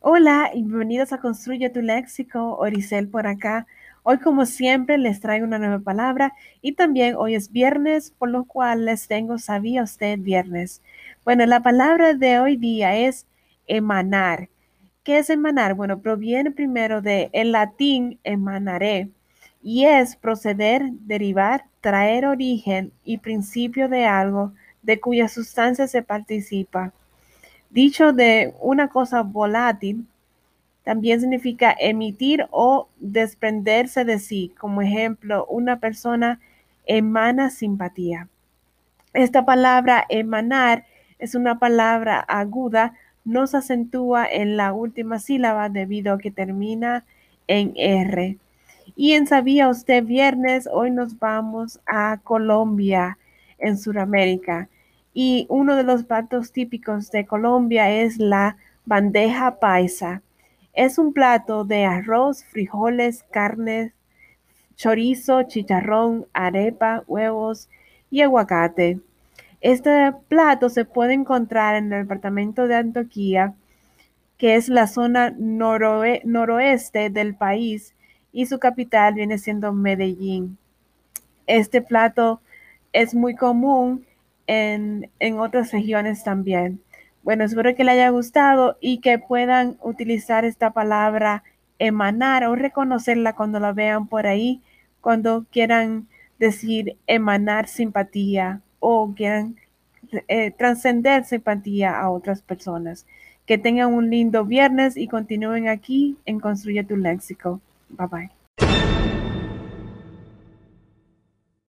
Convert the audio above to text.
Hola y bienvenidos a Construye tu Léxico, Oricel por acá. Hoy como siempre les traigo una nueva palabra y también hoy es viernes, por lo cual les tengo ¿sabía usted viernes? Bueno, la palabra de hoy día es emanar. ¿Qué es emanar? Bueno, proviene primero de el latín emanare y es proceder, derivar, traer origen y principio de algo de cuya sustancia se participa. Dicho de una cosa volátil, también significa emitir o desprenderse de sí. Como ejemplo, una persona emana simpatía. Esta palabra emanar es una palabra aguda, no se acentúa en la última sílaba debido a que termina en R. Y en Sabía usted viernes, hoy nos vamos a Colombia, en Sudamérica. Y uno de los platos típicos de Colombia es la bandeja paisa. Es un plato de arroz, frijoles, carne, chorizo, chicharrón, arepa, huevos y aguacate. Este plato se puede encontrar en el departamento de Antioquia, que es la zona noroeste del país, y su capital viene siendo Medellín. Este plato es muy común en, otras regiones también. Bueno, espero que le haya gustado y que puedan utilizar esta palabra emanar o reconocerla cuando la vean por ahí, cuando quieran decir emanar simpatía o quieran eh, trascender simpatía a otras personas. Que tengan un lindo viernes y continúen aquí en Construye tu Léxico. Bye bye.